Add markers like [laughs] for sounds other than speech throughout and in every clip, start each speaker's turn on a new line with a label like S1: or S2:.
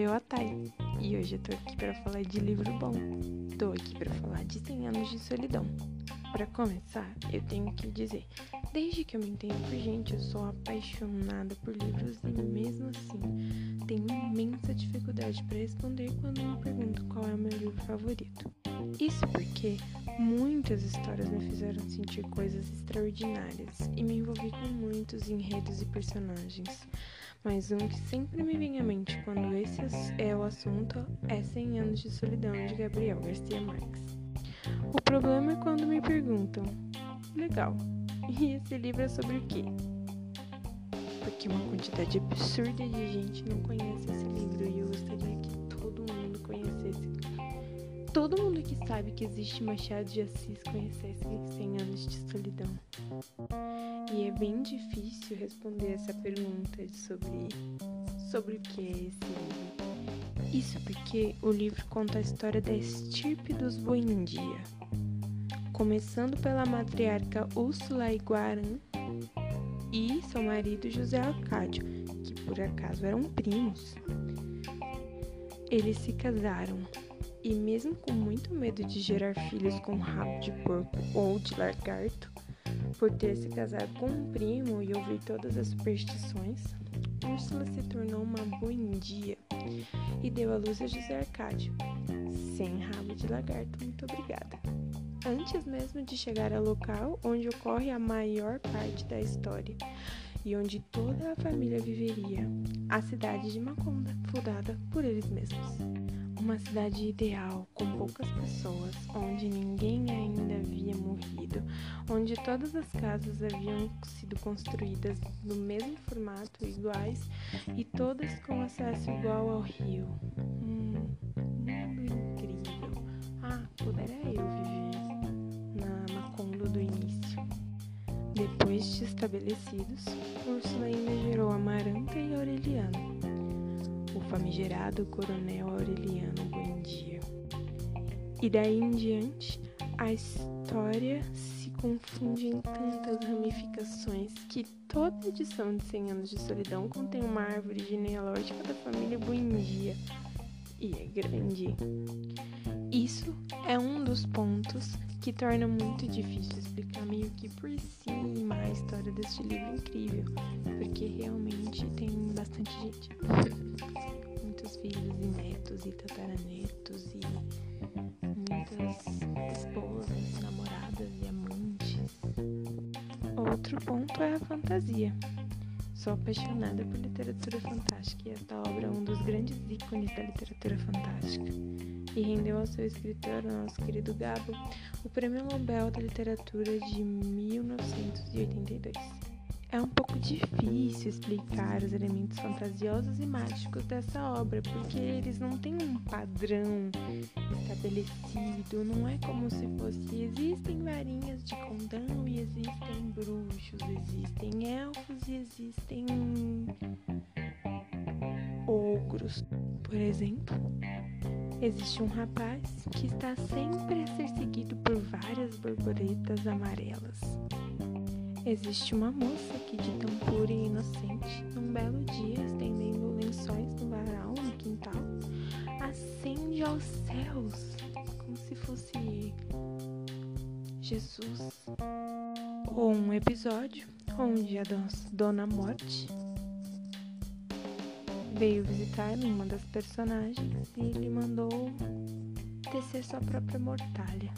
S1: Eu, a Thay, e hoje eu tô aqui para falar de livro bom. Tô aqui para falar de 100 anos de solidão. Para começar, eu tenho que dizer, desde que eu me entendo por gente, eu sou apaixonada por livros e mesmo assim tenho imensa dificuldade para responder quando me perguntam qual é o meu livro favorito. Isso porque muitas histórias me fizeram sentir coisas extraordinárias e me envolvi com muitos enredos e personagens. Mas um que sempre me vem à mente quando esse é o assunto é 100 anos de solidão de Gabriel Garcia Marques. O problema é quando me perguntam: legal, [laughs] e esse livro é sobre o quê? Porque uma quantidade absurda de gente não conhece esse livro e eu gostaria que todo mundo conhecesse. Todo mundo que sabe que existe Machado de Assis conhecesse 100 anos de solidão. E é bem difícil responder essa pergunta sobre, sobre o que é esse livro. Isso porque o livro conta a história da estirpe dos Buendia, começando pela matriarca Úrsula Iguarã e seu marido José Arcádio, que por acaso eram primos. Eles se casaram e, mesmo com muito medo de gerar filhos com rabo de porco ou de lagarto, por ter se casado com um primo e ouvir todas as superstições, Úrsula se tornou uma buendia e deu à luz a José Arcádio. Sem rabo de lagarto, muito obrigada. Antes mesmo de chegar ao local onde ocorre a maior parte da história e onde toda a família viveria, a cidade de Maconda, fundada por eles mesmos. Uma cidade ideal, com poucas pessoas, onde ninguém ainda havia morrido, onde todas as casas haviam sido construídas no mesmo formato, iguais, e todas com acesso igual ao rio. Hum, mundo incrível. Ah, pudera eu viver na Macondo do início. Depois de estabelecidos, Úrsula ainda gerou Amaranta e Aureliano famigerado Coronel Aureliano Buendia. E daí em diante, a história se confunde em tantas ramificações que toda edição de 100 anos de solidão contém uma árvore genealógica da família Buendia. E é grande. Isso é um dos pontos que torna muito difícil explicar meio que por cima a história deste livro incrível, porque realmente tem bastante gente. [laughs] Filhos e netos e tataranetos e muitas esposas, namoradas e amantes. Outro ponto é a fantasia. Sou apaixonada por literatura fantástica e esta obra é um dos grandes ícones da literatura fantástica e rendeu ao seu escritor, nosso querido Gabo, o Prêmio Nobel da Literatura de 1982. É um pouco difícil explicar os elementos fantasiosos e mágicos dessa obra, porque eles não têm um padrão estabelecido, não é como se fosse existem varinhas de condão e existem bruxos, existem elfos e existem ogros, por exemplo. Existe um rapaz que está sempre a ser seguido por várias borboletas amarelas. Existe uma moça que, de tão pura e inocente, num belo dia, estendendo lençóis no varal, no quintal, acende aos céus, como se fosse Jesus. Ou um episódio onde a Dona Morte veio visitar uma das personagens e lhe mandou tecer sua própria mortalha.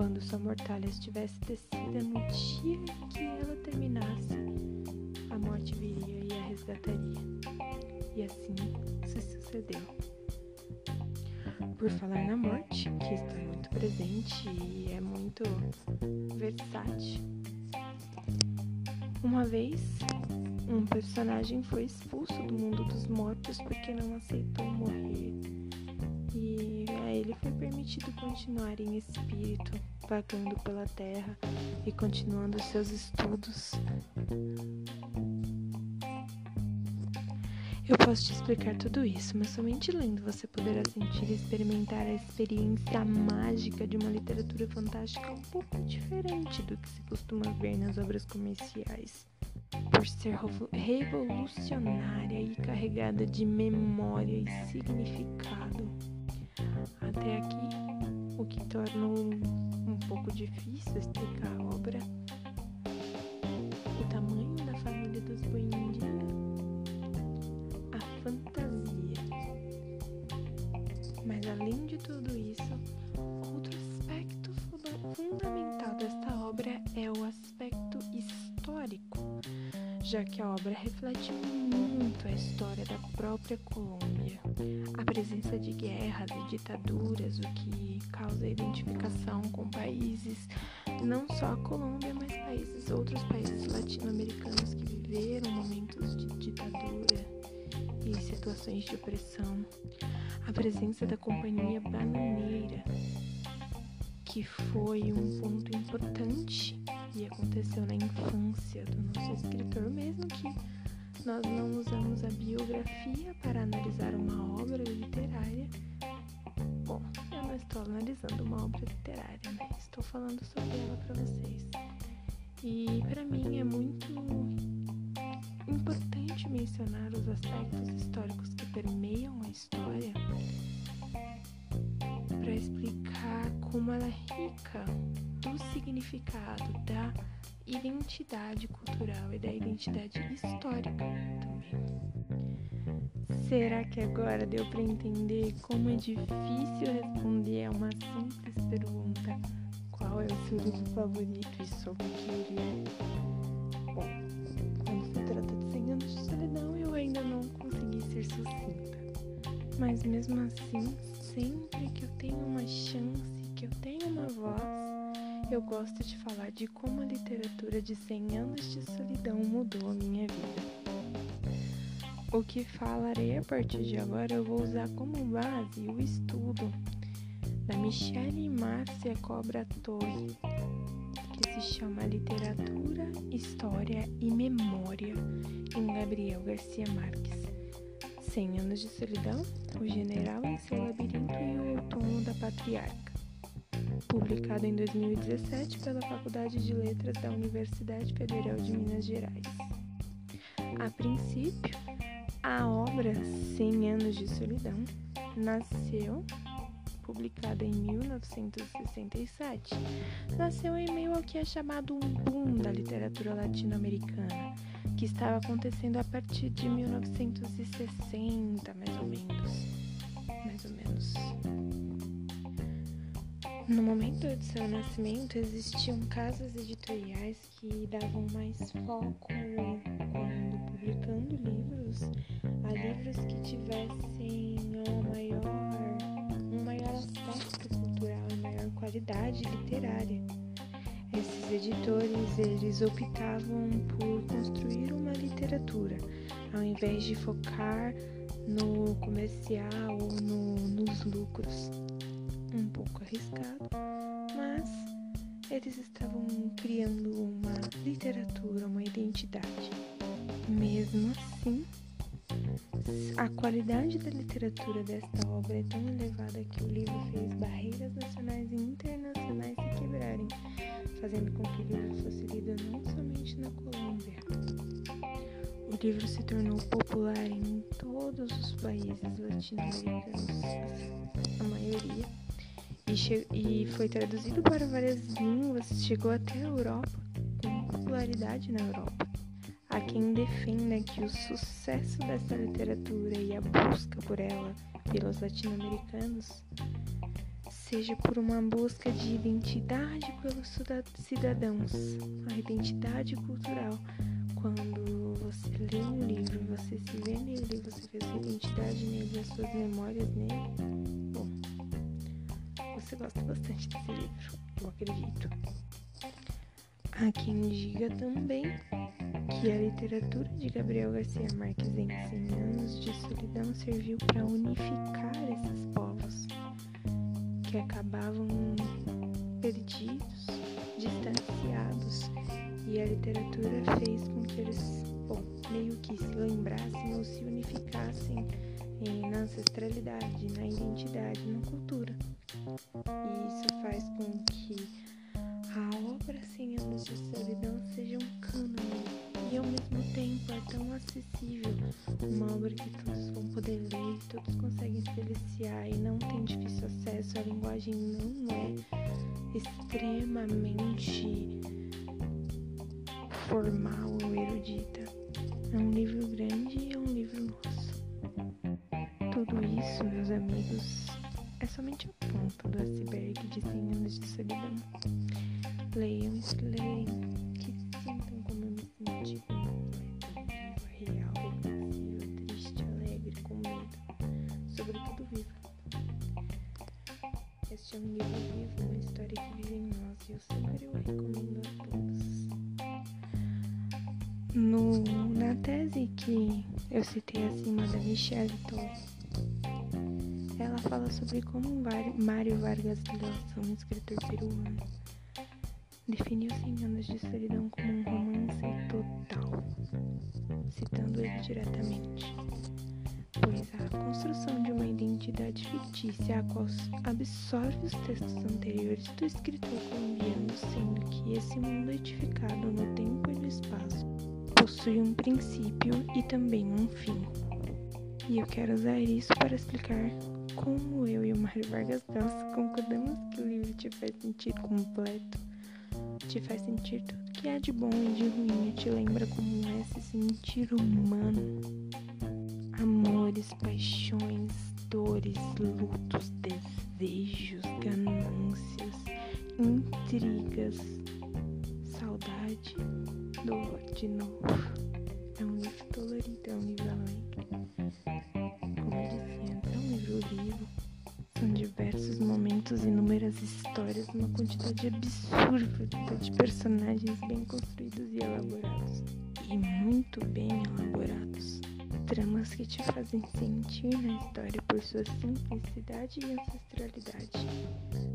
S1: Quando sua mortalha estivesse tecida, no dia que ela terminasse, a morte viria e a resgataria. E assim se sucedeu. Por falar na morte, que está muito presente e é muito versátil. Uma vez, um personagem foi expulso do mundo dos mortos porque não aceitou morrer. E a ele foi permitido continuar em espírito, vagando pela terra e continuando seus estudos. Eu posso te explicar tudo isso, mas somente lendo você poderá sentir e experimentar a experiência mágica de uma literatura fantástica um pouco diferente do que se costuma ver nas obras comerciais. por ser revolucionária e carregada de memória e significado. Até aqui, o que tornou pouco difícil explicar a obra, o tamanho da família dos Buendia, a fantasia. Mas além de tudo isso, outro aspecto fundamental desta obra é o aspecto histórico já que a obra reflete muito a história da própria Colômbia, a presença de guerras e ditaduras, o que causa identificação com países, não só a Colômbia, mas países, outros países latino-americanos que viveram momentos de ditadura e situações de opressão, a presença da companhia bananeira, que foi um ponto importante e aconteceu na infância do nosso escritor, mesmo que nós não usamos a biografia para analisar uma obra literária. Estou analisando uma obra literária, né? Estou falando sobre ela para vocês. E para mim é muito importante mencionar os aspectos históricos que permeiam a história para explicar como ela é rica do significado da identidade cultural e da identidade histórica também. Será que agora deu para entender como é difícil responder a uma simples pergunta: qual é o seu livro favorito e sobre o que ele é? Bom, quando se trata de 100 anos de solidão, eu ainda não consegui ser sucinta. Mas mesmo assim, sempre que eu tenho uma chance, que eu tenho uma voz, eu gosto de falar de como a literatura de 100 anos de solidão mudou a minha vida. O que falarei a partir de agora eu vou usar como base o estudo da Michelle Márcia Cobra Torre, que se chama Literatura, História e Memória, em Gabriel Garcia Marques. 100 anos de solidão, o general em seu labirinto e o outono da patriarca publicado em 2017 pela Faculdade de Letras da Universidade Federal de Minas Gerais. A princípio, a obra 100 Anos de Solidão nasceu, publicada em 1967, nasceu em meio ao que é chamado um boom da literatura latino-americana, que estava acontecendo a partir de 1960, mais ou menos. Mais ou menos. No momento de seu nascimento, existiam casas editoriais que davam mais foco, quando publicando livros, a livros que tivessem uma maior, um maior aspecto cultural e maior qualidade literária. Esses editores, eles optavam por construir uma literatura, ao invés de focar no comercial ou no, nos lucros um pouco arriscado, mas eles estavam criando uma literatura, uma identidade. Mesmo assim, a qualidade da literatura desta obra é tão elevada que o livro fez barreiras nacionais e internacionais se quebrarem, fazendo com que o livro fosse lido não somente na Colômbia. O livro se tornou popular em todos os países latino-americanos, a maioria e, e foi traduzido para várias línguas, chegou até a Europa, com popularidade na Europa. Há quem defenda que o sucesso dessa literatura e a busca por ela pelos latino-americanos seja por uma busca de identidade pelos cidadãos, a identidade cultural. Quando você lê um livro, você se vê nele, você vê sua identidade nele, as suas memórias nele, você gosta bastante desse livro, eu acredito. Há quem diga também que a literatura de Gabriel Garcia Marques em 100 anos de solidão serviu para unificar esses povos que acabavam perdidos, distanciados, e a literatura fez com que eles, bom, meio que se lembrassem ou se unificassem na ancestralidade, na identidade, na cultura. E isso faz com que a obra 100 anos de solidão seja um cânone e ao mesmo acessível, uma obra que todos vão poder ler, todos conseguem se deliciar e não tem difícil acesso. A linguagem não é extremamente formal ou erudita. É um livro amigos, é somente a ponta do iceberg de 100 anos de solidão. Leiam, leiam, que sintam como eu me senti viva, real, reflexiva, triste, alegre, com medo, sobretudo viva. Este é um livro vivo, uma história que vive em nós e eu sempre o recomendo a todos. No, na tese que eu citei acima da Michelle Toll, ela fala sobre como Mário Vargas Llosa, um escritor peruano, definiu 100 anos de solidão como um romance total, citando ele diretamente. Pois a construção de uma identidade fictícia a qual absorve os textos anteriores do escritor colombiano, sendo que esse mundo edificado no tempo e no espaço possui um princípio e também um fim. E eu quero usar isso para explicar como eu e o Mário Vargas Llosa concordamos que o livro te faz sentir completo, te faz sentir tudo que há de bom e de ruim e te lembra como é se sentir humano. Amores, paixões, dores, lutos, desejos, ganâncias, intrigas, saudade, dor de novo. É um livro dolorido, é um livro São diversos momentos, inúmeras histórias, uma quantidade absurda de personagens bem construídos e elaborados. E muito bem elaborados. Tramas que te fazem sentir na história por sua simplicidade e ancestralidade,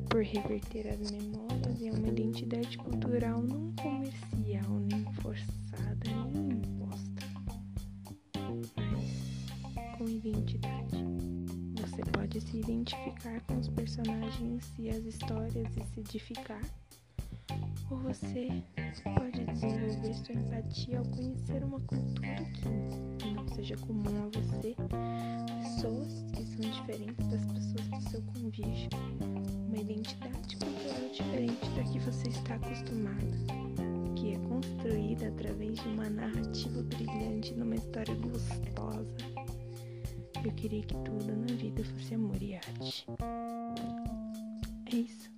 S1: por reverter as memórias em uma identidade cultural não comercial, nem forçada, nem imposta, mas com identidade. Pode se identificar com os personagens e as histórias e se edificar. Ou você pode desenvolver sua empatia ao conhecer uma cultura que não seja comum a você, pessoas que são diferentes das pessoas do seu convívio, uma identidade cultural diferente da que você está acostumada, que é construída através de uma narrativa brilhante numa história gostosa eu queria que tudo na vida fosse amor e arte. É isso.